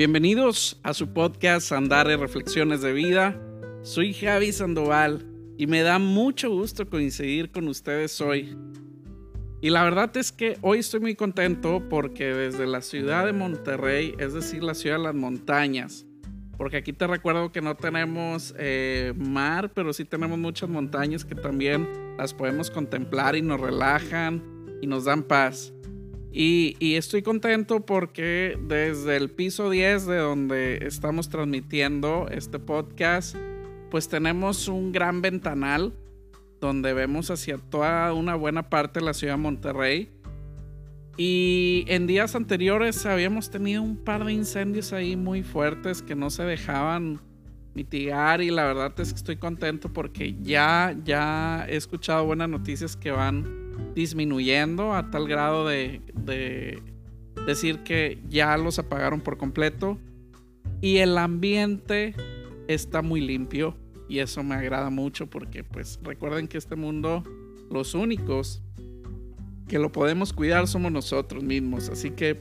Bienvenidos a su podcast Andar y Reflexiones de Vida. Soy Javi Sandoval y me da mucho gusto coincidir con ustedes hoy. Y la verdad es que hoy estoy muy contento porque desde la ciudad de Monterrey, es decir, la ciudad de las montañas, porque aquí te recuerdo que no tenemos eh, mar, pero sí tenemos muchas montañas que también las podemos contemplar y nos relajan y nos dan paz. Y, estoy contento porque desde el piso 10 de donde estamos transmitiendo este podcast, pues tenemos un gran ventanal donde vemos hacia toda una buena parte de la ciudad de Monterrey. Y en días anteriores habíamos tenido un par de incendios ahí muy fuertes que no se dejaban mitigar y la verdad es que estoy contento porque ya, ya he escuchado buenas noticias que van disminuyendo a tal grado de, de decir que ya los apagaron por completo y el ambiente está muy limpio y eso me agrada mucho porque pues recuerden que este mundo los únicos que lo podemos cuidar somos nosotros mismos. Así que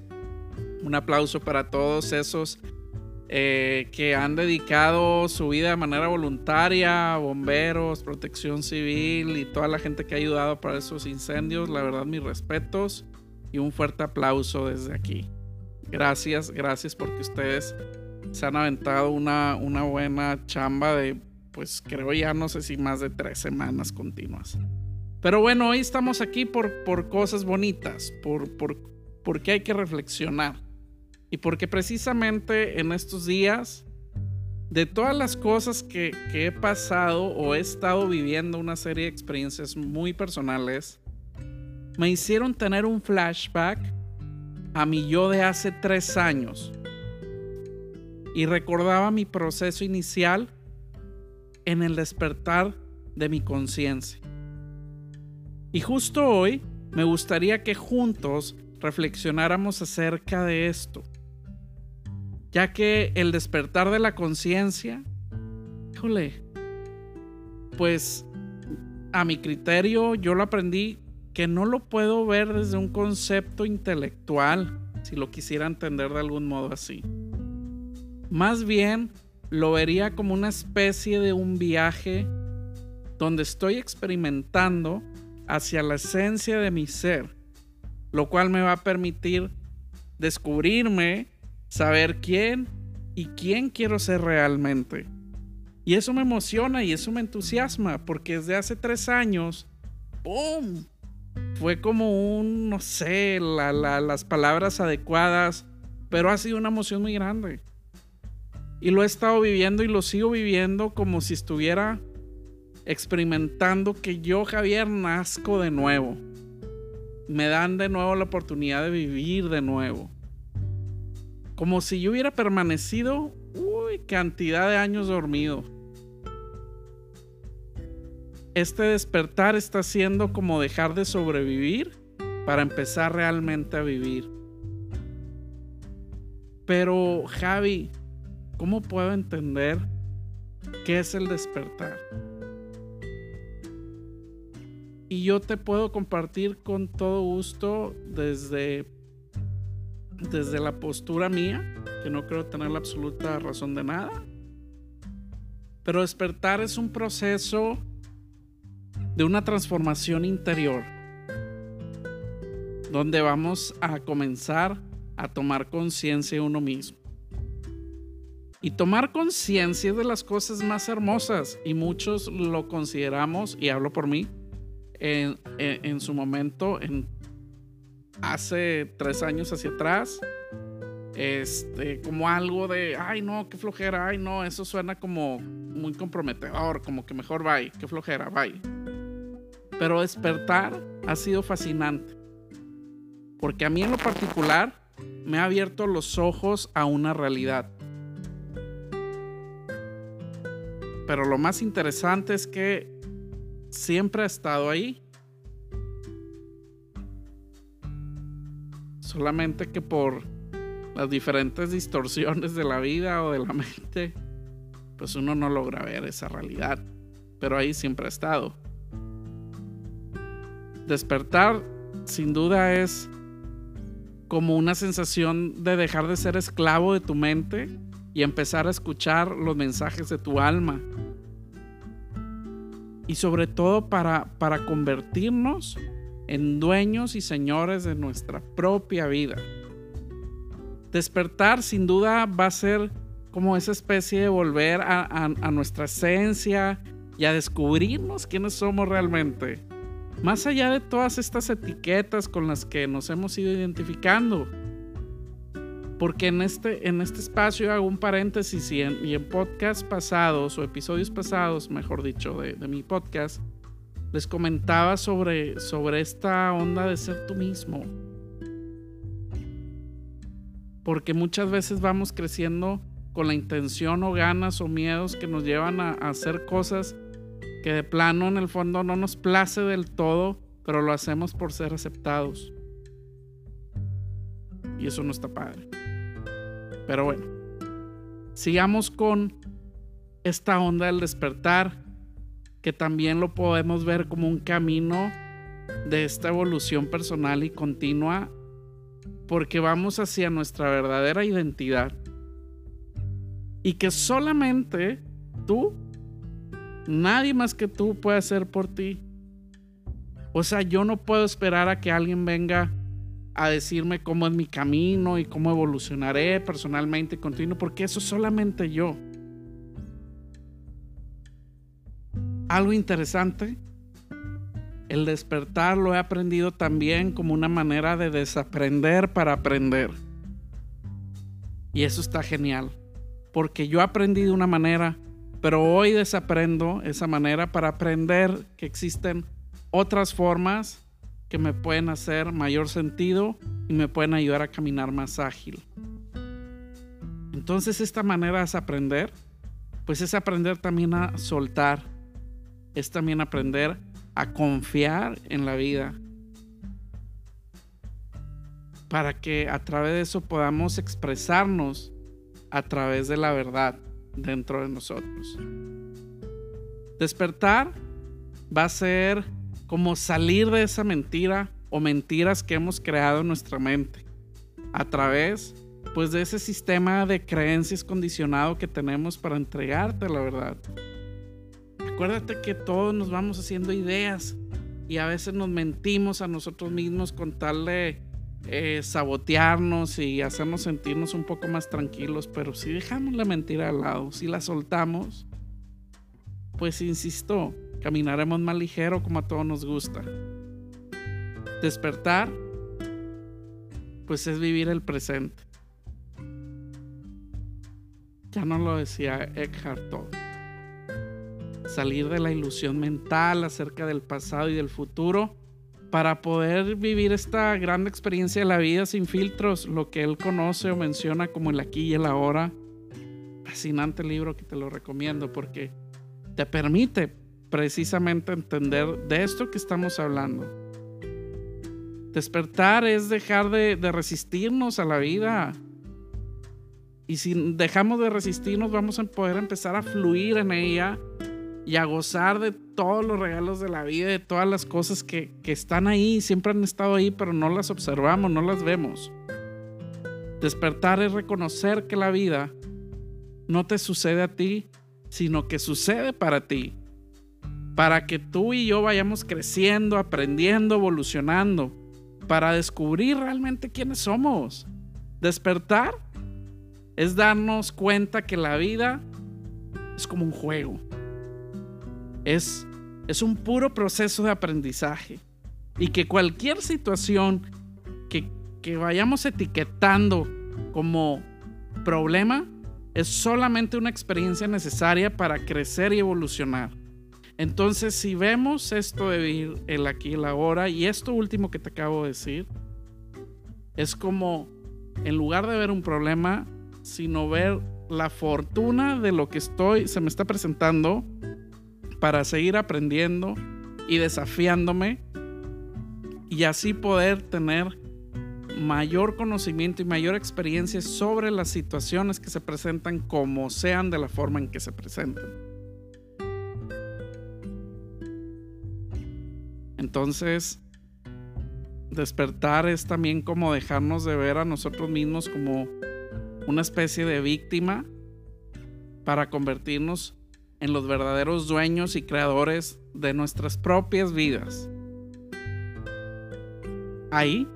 un aplauso para todos esos eh, que han dedicado su vida de manera voluntaria, bomberos, protección civil y toda la gente que ha ayudado para esos incendios. La verdad, mis respetos y un fuerte aplauso desde aquí. Gracias, gracias porque ustedes se han aventado una, una buena chamba de, pues creo ya no sé si más de tres semanas continuas. Pero bueno, hoy estamos aquí por, por cosas bonitas, por, por, porque hay que reflexionar. Y porque precisamente en estos días, de todas las cosas que, que he pasado o he estado viviendo una serie de experiencias muy personales, me hicieron tener un flashback a mi yo de hace tres años. Y recordaba mi proceso inicial en el despertar de mi conciencia. Y justo hoy me gustaría que juntos reflexionáramos acerca de esto, ya que el despertar de la conciencia, híjole, pues a mi criterio yo lo aprendí que no lo puedo ver desde un concepto intelectual, si lo quisiera entender de algún modo así. Más bien lo vería como una especie de un viaje donde estoy experimentando hacia la esencia de mi ser, lo cual me va a permitir descubrirme, saber quién y quién quiero ser realmente. Y eso me emociona y eso me entusiasma, porque desde hace tres años, ¡boom! Fue como un, no sé, las palabras adecuadas, pero ha sido una emoción muy grande. Y lo he estado viviendo y lo sigo viviendo como si estuviera experimentando que yo, Javier, nazco de nuevo. Me dan de nuevo la oportunidad de vivir de nuevo. Como si yo hubiera permanecido, uy, cantidad de años dormido. Este despertar está siendo como dejar de sobrevivir para empezar realmente a vivir. Pero, Javi, ¿cómo puedo entender qué es el despertar? Y yo te puedo compartir con todo gusto desde, desde la postura mía, que no creo tener la absoluta razón de nada. Pero despertar es un proceso de una transformación interior, donde vamos a comenzar a tomar conciencia de uno mismo. Y tomar conciencia de las cosas más hermosas, y muchos lo consideramos, y hablo por mí, en, su momento, en hace tres años hacia atrás, este, como algo de, ay no, qué flojera, ay no, eso suena como muy comprometedor, como que mejor bye, qué flojera, bye. Pero despertar ha sido fascinante, porque a mí en lo particular me ha abierto los ojos a una realidad. Pero lo más interesante es que siempre ha estado ahí. Solamente que por las diferentes distorsiones de la vida o de la mente, pues uno no logra ver esa realidad. Pero ahí siempre ha estado. Despertar, sin duda, es como una sensación de dejar de ser esclavo de tu mente y empezar a escuchar los mensajes de tu alma. Y sobre todo para, para convertirnos en dueños y señores de nuestra propia vida. Despertar sin duda va a ser como esa especie de volver a, nuestra esencia y a descubrirnos quiénes somos realmente. Más allá de todas estas etiquetas con las que nos hemos ido identificando. Porque en este, en este espacio hago un paréntesis y en, y en podcasts pasados o episodios pasados, mejor dicho, de, mi podcast, les comentaba sobre, sobre esta onda de ser tú mismo. Porque muchas veces vamos creciendo con la intención o ganas o miedos que nos llevan a, a hacer cosas que de plano en el fondo no nos place del todo, pero lo hacemos por ser aceptados. Y eso no está padre. Pero bueno, sigamos con esta onda del despertar, que también lo podemos ver como un camino de esta evolución personal y continua, porque vamos hacia nuestra verdadera identidad. Y que solamente tú, nadie más que tú puede hacer por ti. O sea, yo no puedo esperar a que alguien venga a decirme cómo es mi camino y cómo evolucionaré personalmente y continuo, porque eso solamente yo. Algo interesante, el despertar lo he aprendido también como una manera de desaprender para aprender. Y eso está genial, porque yo aprendí de una manera, pero hoy desaprendo esa manera para aprender que existen otras formas que me pueden hacer mayor sentido y me pueden ayudar a caminar más ágil. Entonces esta manera es aprender, pues es aprender también a soltar, es también aprender a confiar en la vida, para que a través de eso podamos expresarnos a través de la verdad dentro de nosotros. Despertar va a ser como salir de esa mentira o mentiras que hemos creado en nuestra mente a través pues de ese sistema de creencias condicionado que tenemos para entregarte la verdad. Acuérdate que todos nos vamos haciendo ideas y a veces nos mentimos a nosotros mismos con tal de eh, sabotearnos y hacernos sentirnos un poco más tranquilos, pero si dejamos la mentira al lado, si la soltamos, pues insisto, caminaremos más ligero como a todos nos gusta. Despertar, pues es vivir el presente. Ya no lo decía Eckhart Tolle. Salir de la ilusión mental acerca del pasado y del futuro para poder vivir esta gran experiencia de la vida sin filtros, lo que él conoce o menciona como el aquí y el ahora. Fascinante libro que te lo recomiendo porque te permite precisamente entender de esto que estamos hablando. Despertar es dejar de, resistirnos a la vida. Y si dejamos de resistirnos, vamos a poder empezar a fluir en ella y a gozar de todos los regalos de la vida, de todas las cosas que, que están ahí, siempre han estado ahí, pero no las observamos, no las vemos. Despertar es reconocer que la vida no te sucede a ti, sino que sucede para ti para que tú y yo vayamos creciendo, aprendiendo, evolucionando, para descubrir realmente quiénes somos. Despertar es darnos cuenta que la vida es como un juego. Es, es un puro proceso de aprendizaje. Y que cualquier situación que, que vayamos etiquetando como problema es solamente una experiencia necesaria para crecer y evolucionar. Entonces, si vemos esto de vivir el aquí el ahora, y esto último que te acabo de decir, es como, en lugar de ver un problema, sino ver la fortuna de lo que estoy, se me está presentando para seguir aprendiendo y desafiándome y así poder tener mayor conocimiento y mayor experiencia sobre las situaciones que se presentan como sean de la forma en que se presentan. Entonces, Despertar es también como dejarnos de ver a nosotros mismos como una especie de víctima para convertirnos en los verdaderos dueños y creadores de nuestras propias vidas. Ahí,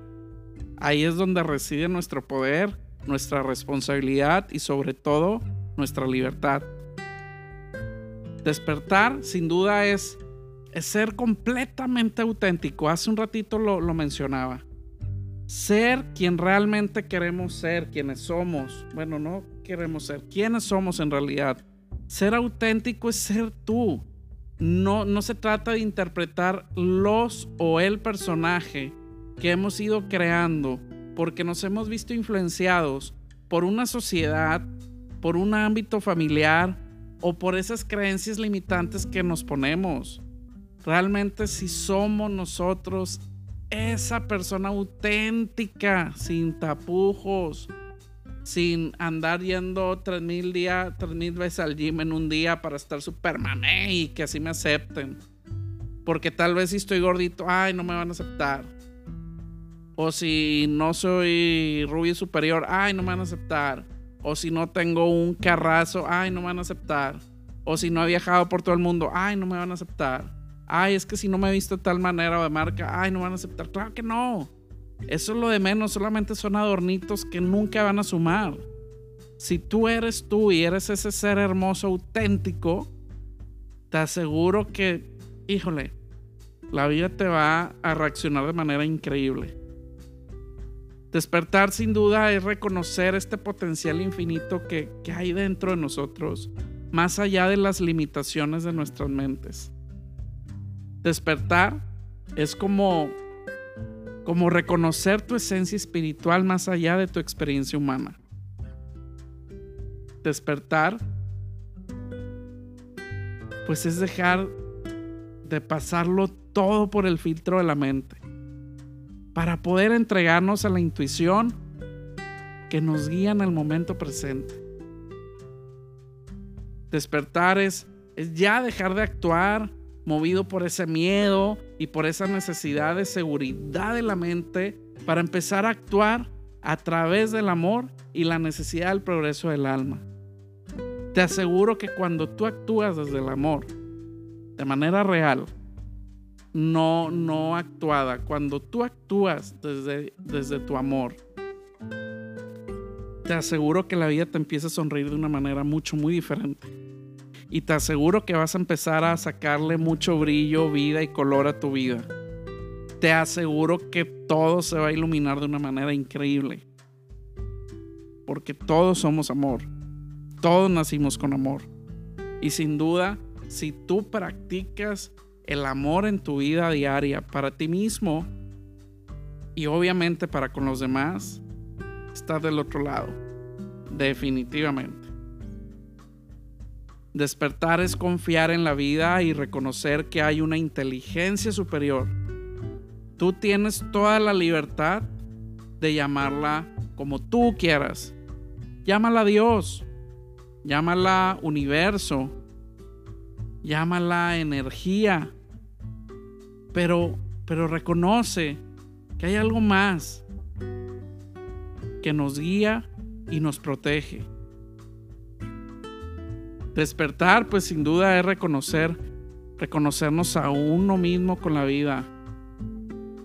ahí es donde reside nuestro poder, nuestra responsabilidad y sobre todo nuestra libertad. Despertar sin duda es, ser completamente auténtico. Hace un ratito lo, lo mencionaba. Ser quien realmente queremos ser, quienes somos. Bueno, no queremos ser, quienes somos en realidad ser auténtico es ser tú. No, no se trata de interpretar los o el personaje que hemos ido creando porque nos hemos visto influenciados por una sociedad, por un ámbito familiar o por esas creencias limitantes que nos ponemos. Realmente si somos nosotros esa persona auténtica, sin tapujos, sin andar yendo 3000 días, 3000 veces al gym en un día para estar super mamé y que así me acepten. Porque tal vez si estoy gordito, ay, no me van a aceptar. O si no soy rubio superior, ay, no me van a aceptar. O si no tengo un carrazo, ay, no me van a aceptar. O si no he viajado por todo el mundo, ay, no me van a aceptar. Ay, es que si no me he visto de tal manera o de marca, ay, no me van a aceptar. Claro que no. Eso es lo de menos, solamente son adornitos que nunca van a sumar. Si tú eres tú y eres ese ser hermoso, auténtico, te aseguro que, híjole, la vida te va a reaccionar de manera increíble. Despertar sin duda es reconocer este potencial infinito que, que hay dentro de nosotros, más allá de las limitaciones de nuestras mentes. Despertar es como como reconocer tu esencia espiritual más allá de tu experiencia humana. Despertar, pues es dejar de pasarlo todo por el filtro de la mente, para poder entregarnos a la intuición que nos guía en el momento presente. Despertar es, es ya dejar de actuar movido por ese miedo y por esa necesidad de seguridad de la mente para empezar a actuar a través del amor y la necesidad del progreso del alma. Te aseguro que cuando tú actúas desde el amor, de manera real, no, no actuada, cuando tú actúas desde, desde tu amor, te aseguro que la vida te empieza a sonreír de una manera mucho, muy diferente y te aseguro que vas a empezar a sacarle mucho brillo, vida y color a tu vida. Te aseguro que todo se va a iluminar de una manera increíble. Porque todos somos amor. Todos nacimos con amor. Y sin duda, si tú practicas el amor en tu vida diaria para ti mismo y obviamente para con los demás, estás del otro lado. Definitivamente. Despertar es confiar en la vida y reconocer que hay una inteligencia superior. Tú tienes toda la libertad de llamarla como tú quieras. Llámala Dios, llámala universo, llámala energía. Pero, pero reconoce que hay algo más que nos guía y nos protege. Despertar, pues sin duda es reconocer, reconocernos a uno mismo con la vida,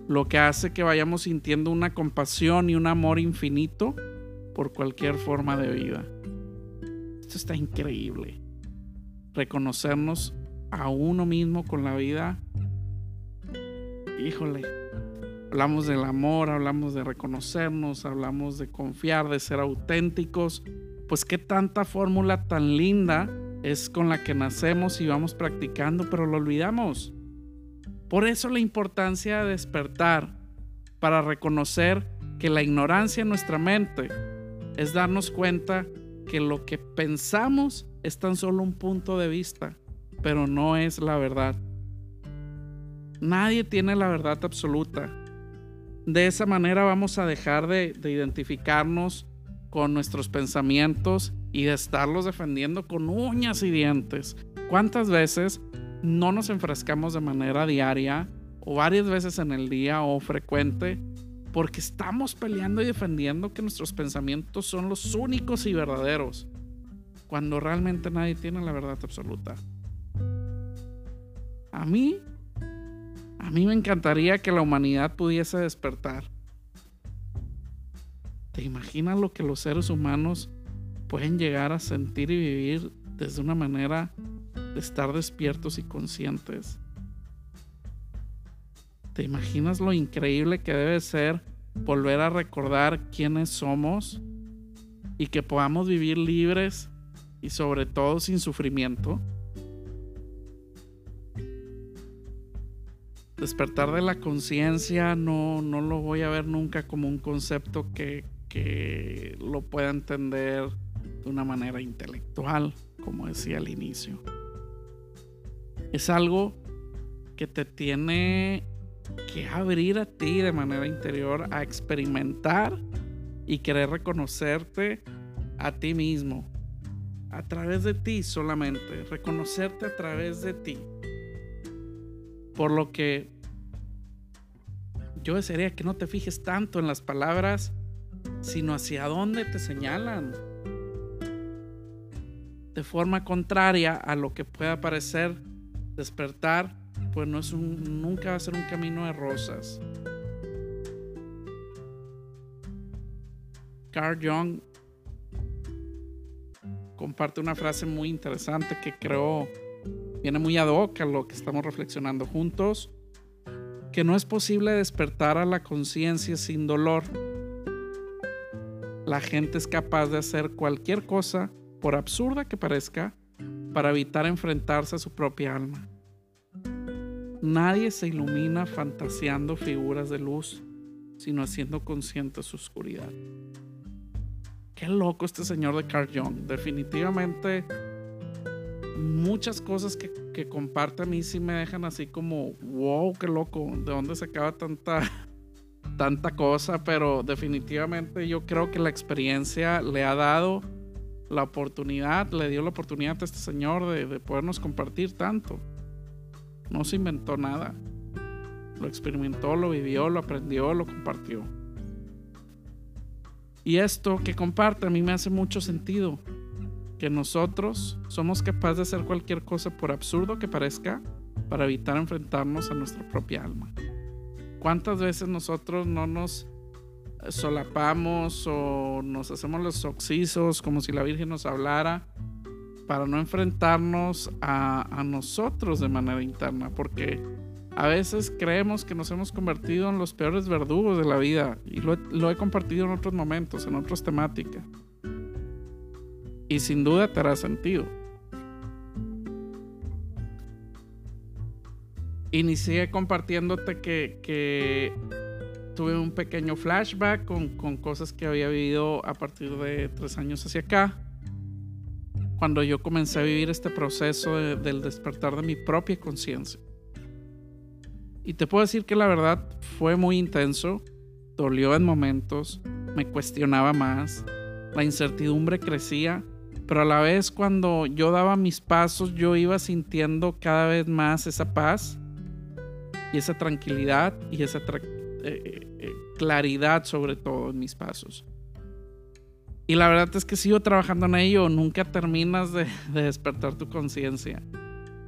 lo que hace que vayamos sintiendo una compasión y un amor infinito por cualquier forma de vida. Esto está increíble. Reconocernos a uno mismo con la vida. Híjole, hablamos del amor, hablamos de reconocernos, hablamos de confiar, de ser auténticos. Pues qué tanta fórmula tan linda es con la que nacemos y vamos practicando, pero lo olvidamos. Por eso la importancia de despertar para reconocer que la ignorancia en nuestra mente es darnos cuenta que lo que pensamos es tan solo un punto de vista, pero no es la verdad. Nadie tiene la verdad absoluta. De esa manera vamos a dejar de, de identificarnos con nuestros pensamientos y de estarlos defendiendo con uñas y dientes. ¿Cuántas veces no nos enfrescamos de manera diaria o varias veces en el día o frecuente porque estamos peleando y defendiendo que nuestros pensamientos son los únicos y verdaderos, cuando realmente nadie tiene la verdad absoluta. A mí, a mí me encantaría que la humanidad pudiese despertar. ¿Te imaginas lo que los seres humanos pueden llegar a sentir y vivir desde una manera de estar despiertos y conscientes? ¿Te imaginas lo increíble que debe ser volver a recordar quiénes somos y que podamos vivir libres y sobre todo sin sufrimiento? Despertar de la conciencia no, no lo voy a ver nunca como un concepto que, que lo pueda entender de una manera intelectual, como decía al inicio. Es algo que te tiene que abrir a ti de manera interior a experimentar y querer reconocerte a ti mismo, a través de ti solamente, reconocerte a través de ti. Por lo que yo desearía que no te fijes tanto en las palabras, sino hacia dónde te señalan. De forma contraria a lo que pueda parecer despertar pues no es un, nunca va a ser un camino de rosas. Carl Jung comparte una frase muy interesante que creo viene muy ad hoc a lo que estamos reflexionando juntos, que no es posible despertar a la conciencia sin dolor. La gente es capaz de hacer cualquier cosa, por absurda que parezca, para evitar enfrentarse a su propia alma. Nadie se ilumina fantaseando figuras de luz, sino haciendo consciente su oscuridad. Qué loco este señor de Carl Jung. Definitivamente muchas cosas que, que, comparte a mí sí me dejan así como, wow, qué loco, ¿de dónde se acaba tanta, tanta cosa? Pero definitivamente yo creo que la experiencia le ha dado la oportunidad, le dio la oportunidad a este señor de, de podernos compartir tanto. No se inventó nada. Lo experimentó, lo vivió, lo aprendió, lo compartió. Y esto que comparte a mí me hace mucho sentido. Que nosotros somos capaces de hacer cualquier cosa por absurdo que parezca para evitar enfrentarnos a nuestra propia alma. ¿Cuántas veces nosotros no nos solapamos o nos hacemos los oxisos como si la Virgen nos hablara para no enfrentarnos a, nosotros de manera interna, porque a veces creemos que nos hemos convertido en los peores verdugos de la vida y lo, lo he compartido en otros momentos, en otras temáticas. Y sin duda te hará sentido. Inicié compartiéndote que, que tuve un pequeño flashback con, con, cosas que había vivido a partir de tres años hacia acá cuando yo comencé a vivir este proceso del despertar de mi propia conciencia. Y te puedo decir que la verdad fue muy intenso, dolió en momentos, me cuestionaba más, la incertidumbre crecía, pero a la vez cuando yo daba mis pasos yo iba sintiendo cada vez más esa paz y esa tranquilidad y esa eh, eh, eh, claridad sobre todo en mis pasos. Y la verdad es que sigo trabajando en ello, nunca terminas de, despertar tu conciencia.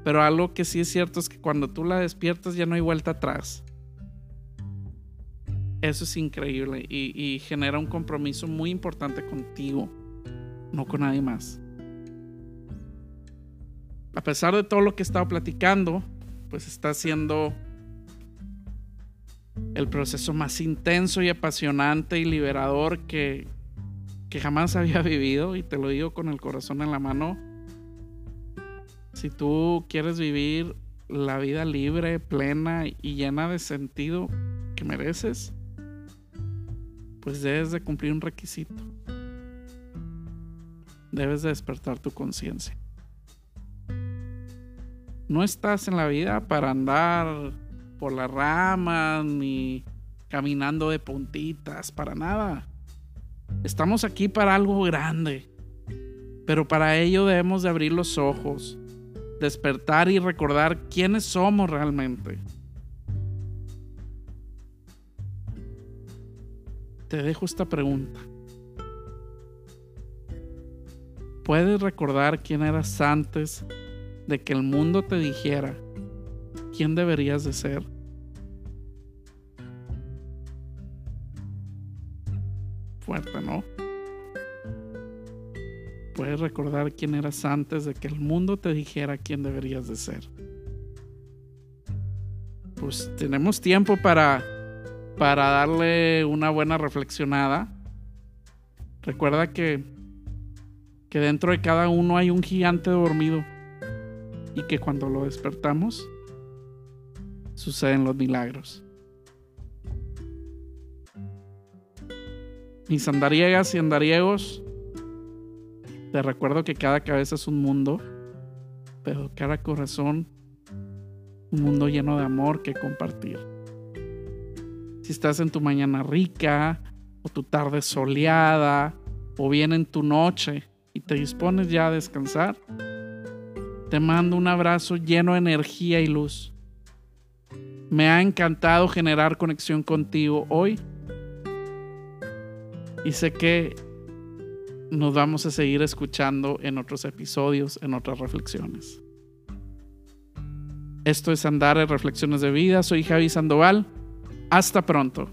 Pero algo que sí es cierto es que cuando tú la despiertas ya no hay vuelta atrás. Eso es increíble y, y, genera un compromiso muy importante contigo, no con nadie más. A pesar de todo lo que he estado platicando, pues está siendo el proceso más intenso y apasionante y liberador que, que jamás había vivido y te lo digo con el corazón en la mano. Si tú quieres vivir la vida libre, plena y llena de sentido que mereces, pues debes de cumplir un requisito. Debes de despertar tu conciencia. No estás en la vida para andar por las ramas, ni caminando de puntitas, para nada. Estamos aquí para algo grande, pero para ello debemos de abrir los ojos, despertar y recordar quiénes somos realmente. Te dejo esta pregunta. ¿Puedes recordar quién eras antes de que el mundo te dijera quién deberías de ser? Fuerte, ¿no? ¿Puedes recordar quién eras antes de que el mundo te dijera quién deberías de ser? Pues tenemos tiempo para para darle una buena reflexionada. Recuerda que que dentro de cada uno hay un gigante dormido y que cuando lo despertamos suceden los milagros. Mis andariegas y andariegos, te recuerdo que cada cabeza es un mundo, pero cada corazón un mundo lleno de amor que compartir. Si estás en tu mañana rica, o tu tarde soleada, o bien en tu noche, y te dispones ya a descansar, te mando un abrazo lleno de energía y luz. Me ha encantado generar conexión contigo hoy y sé que nos vamos a seguir escuchando en otros episodios, en otras reflexiones. Esto es Andar en Reflexiones de Vida. Soy Javi Sandoval. Hasta pronto.